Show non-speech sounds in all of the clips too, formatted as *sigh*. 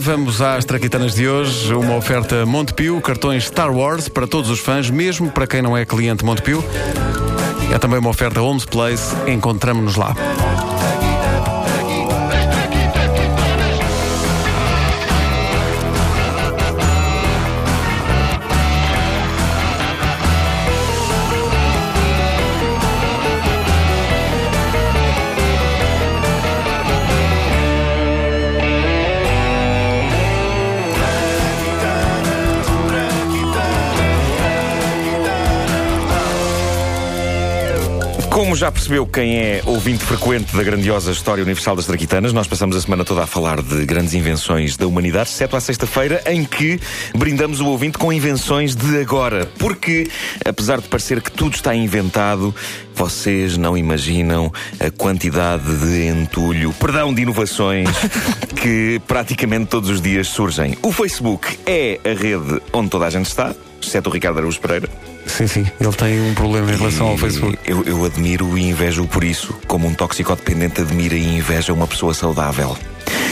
Vamos às traquitanas de hoje, uma oferta Montepio, cartões Star Wars para todos os fãs, mesmo para quem não é cliente Montepio. É também uma oferta Homes Place, encontramos-nos lá. Como já percebeu quem é ouvinte frequente da grandiosa história universal das traquitanas, nós passamos a semana toda a falar de grandes invenções da humanidade, exceto à sexta-feira, em que brindamos o ouvinte com invenções de agora. Porque, apesar de parecer que tudo está inventado, vocês não imaginam a quantidade de entulho, perdão, de inovações *laughs* que praticamente todos os dias surgem. O Facebook é a rede onde toda a gente está, exceto o Ricardo Araújo Pereira. Sim, sim, ele tem um problema em relação ao E Facebook. Eu, eu admiro e invejo por isso, como um toxicodependente admira e inveja uma pessoa saudável.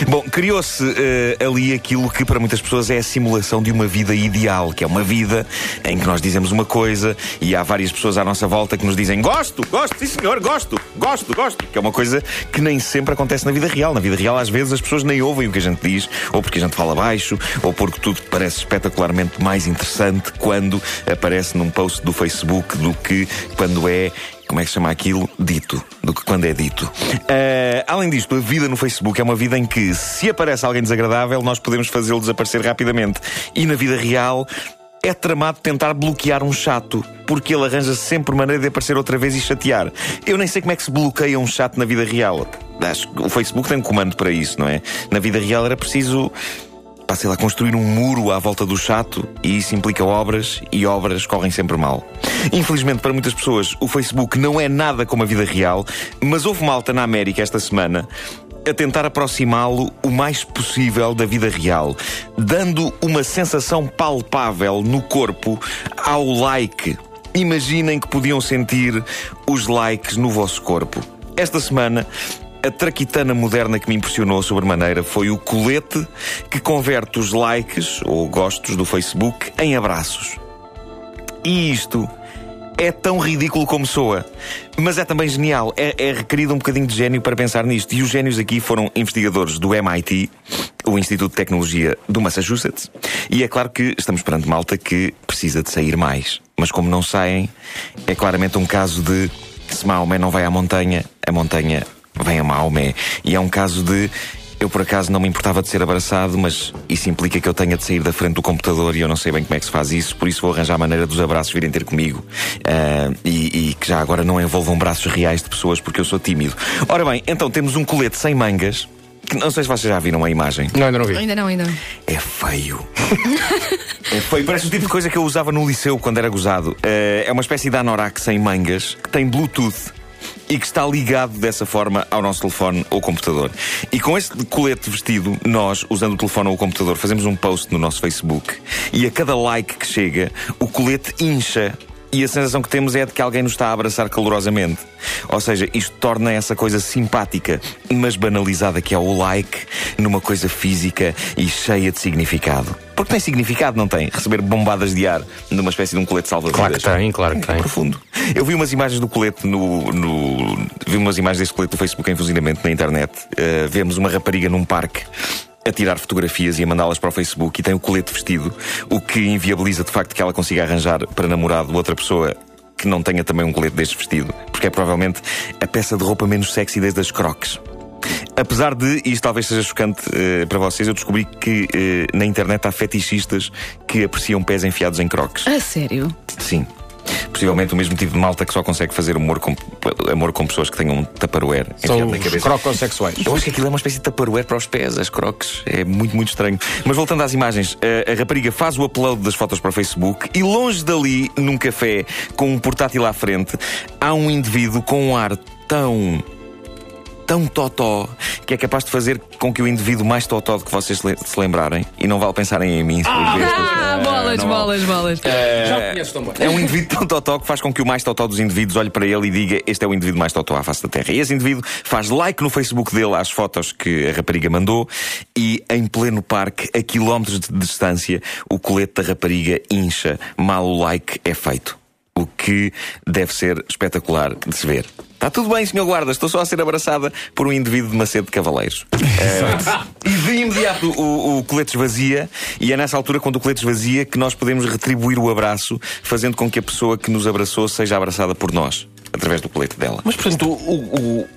Bom, criou-se eh, ali aquilo que para muitas pessoas é a simulação de uma vida ideal, que é uma vida em que nós dizemos uma coisa e há várias pessoas à nossa volta que nos dizem gosto, gosto, sim senhor, gosto, gosto, gosto, que é uma coisa que nem sempre acontece na vida real. Na vida real, às vezes, as pessoas nem ouvem o que a gente diz, ou porque a gente fala baixo, ou porque tudo parece espetacularmente mais interessante quando aparece num post do Facebook do que quando é como é que se chama aquilo? Dito. Do que quando é dito. Ah, além disto, a vida no Facebook é uma vida em que, se aparece alguém desagradável, nós podemos fazê-lo desaparecer rapidamente. E na vida real. É tramado tentar bloquear um chato, porque ele arranja sempre maneira de aparecer outra vez e chatear. Eu nem sei como é que se bloqueia um chato na vida real. Acho que o Facebook tem um comando para isso, não é? Na vida real era preciso sei lá, construir um muro à volta do chato e isso implica obras e obras correm sempre mal. Infelizmente, para muitas pessoas, o Facebook não é nada como a vida real, mas houve malta na América esta semana a tentar aproximá-lo o mais possível da vida real, dando uma sensação palpável no corpo ao like. Imaginem que podiam sentir os likes no vosso corpo. Esta semana, a traquitana moderna que me impressionou sobremaneira foi o colete que converte os likes ou gostos do Facebook em abraços. E isto é tão ridículo como soa, mas é também genial. É, é requerido um bocadinho de gênio para pensar nisto. E os génios aqui foram investigadores do MIT, o Instituto de Tecnologia do Massachusetts. E é claro que estamos perante malta que precisa de sair mais. Mas como não saem, é claramente um caso de se Maomé não vai à montanha, a montanha vem a Maomé. E é um caso de eu por acaso não me importava de ser abraçado, mas isso implica que eu tenha de sair da frente do computador e eu não sei bem como é que se faz isso, por isso vou arranjar a maneira dos abraços virem ter comigo Ah, e, e que já agora não envolvam braços reais de pessoas porque eu sou tímido. Ora bem, então temos um colete sem mangas. Que não sei se vocês já viram a imagem. Não, ainda não vi. Ainda não, ainda não. É feio. é feio. Parece o tipo de coisa que eu usava no liceu quando era gozado. Eh, é uma espécie de anorak sem mangas que tem Bluetooth. E que está ligado dessa forma ao nosso telefone ou computador. E com esse colete vestido, nós, usando o telefone ou o computador, fazemos um post no nosso Facebook. E a cada like que chega, o colete incha e a sensação que temos é de que alguém nos está a abraçar calorosamente. Ou seja, isto torna essa coisa simpática, mas banalizada que é o like, numa coisa física e cheia de significado. Porque tem significado, não tem? Receber bombadas de ar numa espécie de um colete salva-vidas. Claro que tem, claro que É tem. profundo. Eu vi umas imagens do colete no. no- vi umas imagens desse colete do Facebook em funcionamento na internet. Uh, vemos uma rapariga num parque a tirar fotografias e a mandá-las para o Facebook e tem o colete vestido, o que inviabiliza de facto que ela consiga arranjar para namorado outra pessoa que não tenha também um colete deste vestido, porque é provavelmente a peça de roupa menos sexy desde as crocs. Apesar de, e isto talvez seja chocante eh, para vocês, eu descobri que eh, na internet há fetichistas que apreciam pés enfiados em crocs. A sério? Sim. Possivelmente o mesmo tipo de malta que só consegue fazer amor com, amor com pessoas que tenham um tupperware São enfiado na cabeça. crocossexuais. Eu acho que aquilo é uma espécie de tupperware para os pés, as crocs. É muito, muito estranho. Mas voltando às imagens, a, a rapariga faz o upload das fotos para o Facebook e longe dali, num café, com um portátil à frente, há um indivíduo com um ar tão tão totó que é capaz de fazer com que o indivíduo mais totó de que vocês se lembrarem, e não vale pensarem em mim. Ah, bolas, bolas, bolas. É, é um indivíduo tão totó que faz com que o mais totó dos indivíduos olhe para ele e diga: Este é o indivíduo mais totó à face da Terra. E esse indivíduo faz like no Facebook dele às fotos que a rapariga mandou e, em pleno parque, a quilómetros de distância, o colete da rapariga incha. Mal o like é feito. O que deve ser espetacular de se ver. Está tudo bem, senhor guarda, estou só a ser abraçada por um indivíduo de Macedo de Cavaleiros. é, e de imediato o, o colete esvazia, e é nessa altura, quando o colete esvazia, que nós podemos retribuir o abraço, fazendo com que a pessoa que nos abraçou seja abraçada por nós, através do colete dela. Mas, portanto, o, o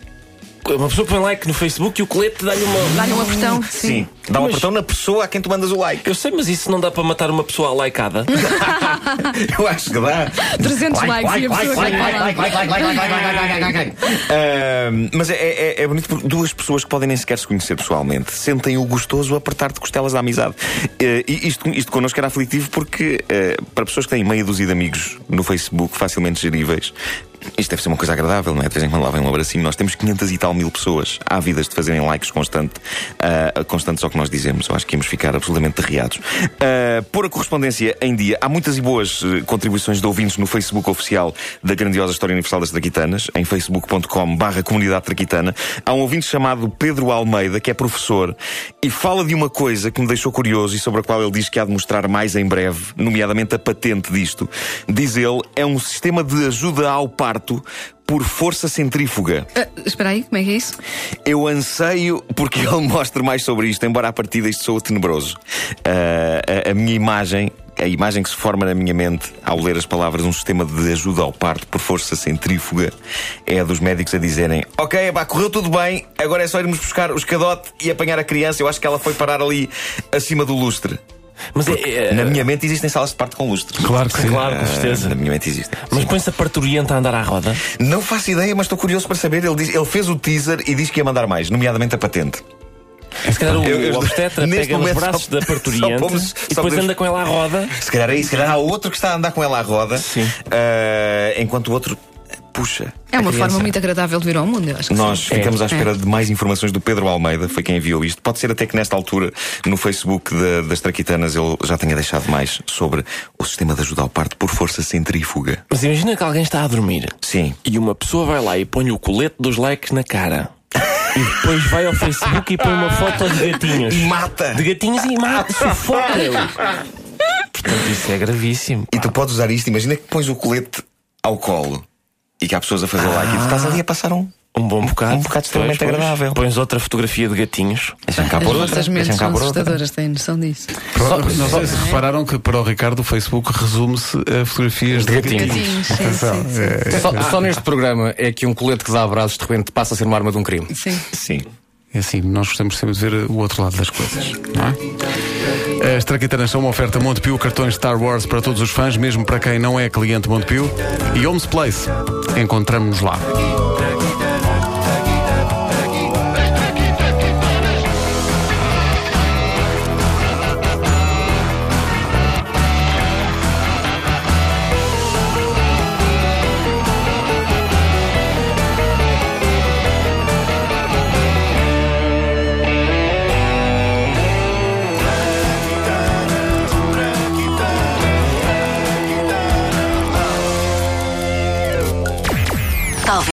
uma pessoa põe like no Facebook e o colete dá-lhe uma. Dá-lhe um apertão. Sim. sim. Dá um mas... apertão na pessoa a quem tu mandas o like. Eu sei, mas isso não dá para matar uma pessoa likeada? *laughs* Eu acho que dá. 300 likes like, e a pessoa like, like, like, like, like, like, like, like, like, uh, Mas é, é, é bonito porque duas pessoas que podem nem sequer se conhecer pessoalmente sentem o gostoso apertar de costelas da amizade. Uh, e isto, isto connosco era aflitivo porque, uh, para pessoas que têm meia dúzia de amigos no Facebook facilmente geríveis, isto deve ser uma coisa agradável, não é? De vez em quando lá vem um abracinho. Nós temos 500 e tal mil pessoas ávidas de fazerem likes constante, uh, constantes ao que nós dizemos. Eu acho que íamos ficar absolutamente derriados. Uh, pôr a correspondência em dia. Há muitas e boas uh, contribuições de ouvintes no Facebook oficial da grandiosa História Universal das Traquitanas, em facebook.com barra comunidade traquitana. Há um ouvinte chamado Pedro Almeida, que é professor, e fala de uma coisa que me deixou curioso e sobre a qual ele diz que há de mostrar mais em breve, nomeadamente a patente disto. Diz ele, é um sistema de ajuda ao parto por força centrífuga. Uh, espera aí, como é que é isso? Eu anseio porque *laughs* ele mostre mais sobre isto, embora a partida isto soa tenebroso. Uh, a, a, minha imagem, a imagem que se forma na minha mente ao ler as palavras um sistema de ajuda ao parto por força centrífuga é a dos médicos a dizerem: Ok, pá, correu tudo bem, agora é só irmos buscar o escadote e apanhar a criança. Eu acho que ela foi parar ali acima do lustre. Mas é, é, na minha mente existem salas de parto com lustre. Claro que sim. Claro, com certeza. na minha mente existe. Mas põe-se a parturienta a andar à roda? Não faço ideia, mas estou curioso para saber. Ele, diz, ele fez o teaser e diz que ia mandar mais, nomeadamente a patente. Se calhar o, eu, eu, o obstetra *laughs* pega nos braços *laughs* só, da parturiente pomos, e depois podemos... anda com ela à roda. Se calhar é isso, se calhar há outro que está a andar com ela à roda, Sim. Uh, enquanto o outro puxa. É uma forma muito agradável de vir ao mundo, eu acho que Nós sim. ficamos é. à espera é. de mais informações do Pedro Almeida, foi quem enviou isto. Pode ser até que nesta altura, no Facebook de, das Traquitanas, ele já tenha deixado mais sobre o sistema de ajuda ao parto por força centrífuga. Mas imagina que alguém está a dormir. Sim. E uma pessoa vai lá e põe o colete dos likes na cara. E depois vai ao Facebook e põe uma foto de gatinhos. E mata! De gatinhos e mata, *laughs* sufoca-os. Portanto, isso é gravíssimo. E tu podes usar isto, imagina que pões o colete ao colo e que há pessoas a fazer ah. like e tu estás ali a passar um. Um bom bocado. Um bocado extremamente pois, agradável. Pões outra fotografia de gatinhos. Deixa cá por As vossas mentes são assustadoras, têm noção disso. Só, não sei se repararam que para o Ricardo o Facebook resume-se a fotografias de, de gatinhos. gatinhos. Sim, sim, é, só, só, neste programa é que um colete que dá abraços de repente passa a ser uma arma de um crime. Sim. Sim. É assim, nós gostamos sempre de ver o outro lado das coisas, não é? As Traquitanas são uma oferta Montepio, cartões Star Wars para todos os fãs, mesmo para quem não é cliente Montepio. E Homes Place. Encontramos-nos lá.